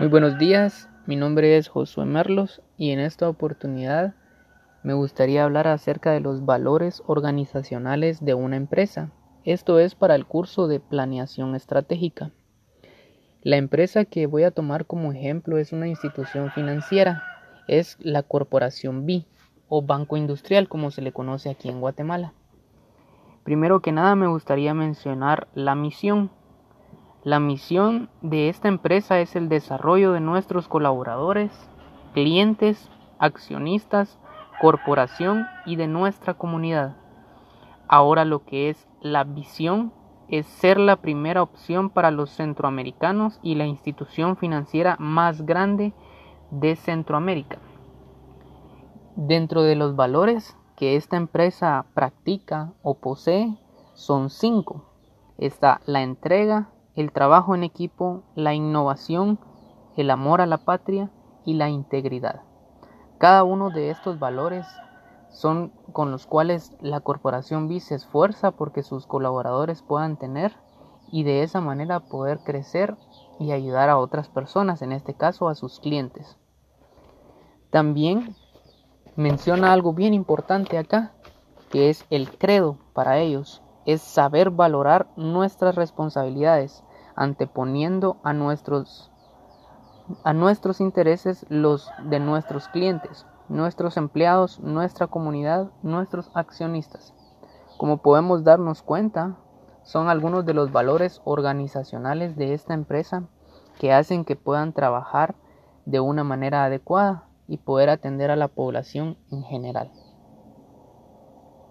Muy buenos días, mi nombre es Josué Merlos y en esta oportunidad me gustaría hablar acerca de los valores organizacionales de una empresa. Esto es para el curso de planeación estratégica. La empresa que voy a tomar como ejemplo es una institución financiera, es la Corporación B o Banco Industrial como se le conoce aquí en Guatemala. Primero que nada me gustaría mencionar la misión la misión de esta empresa es el desarrollo de nuestros colaboradores, clientes, accionistas, corporación y de nuestra comunidad. Ahora lo que es la visión es ser la primera opción para los centroamericanos y la institución financiera más grande de Centroamérica. Dentro de los valores que esta empresa practica o posee son cinco. Está la entrega, el trabajo en equipo, la innovación, el amor a la patria y la integridad. Cada uno de estos valores son con los cuales la corporación BIS se esfuerza porque sus colaboradores puedan tener y de esa manera poder crecer y ayudar a otras personas, en este caso a sus clientes. También menciona algo bien importante acá, que es el credo para ellos, es saber valorar nuestras responsabilidades, anteponiendo a nuestros, a nuestros intereses los de nuestros clientes, nuestros empleados, nuestra comunidad, nuestros accionistas. Como podemos darnos cuenta, son algunos de los valores organizacionales de esta empresa que hacen que puedan trabajar de una manera adecuada y poder atender a la población en general.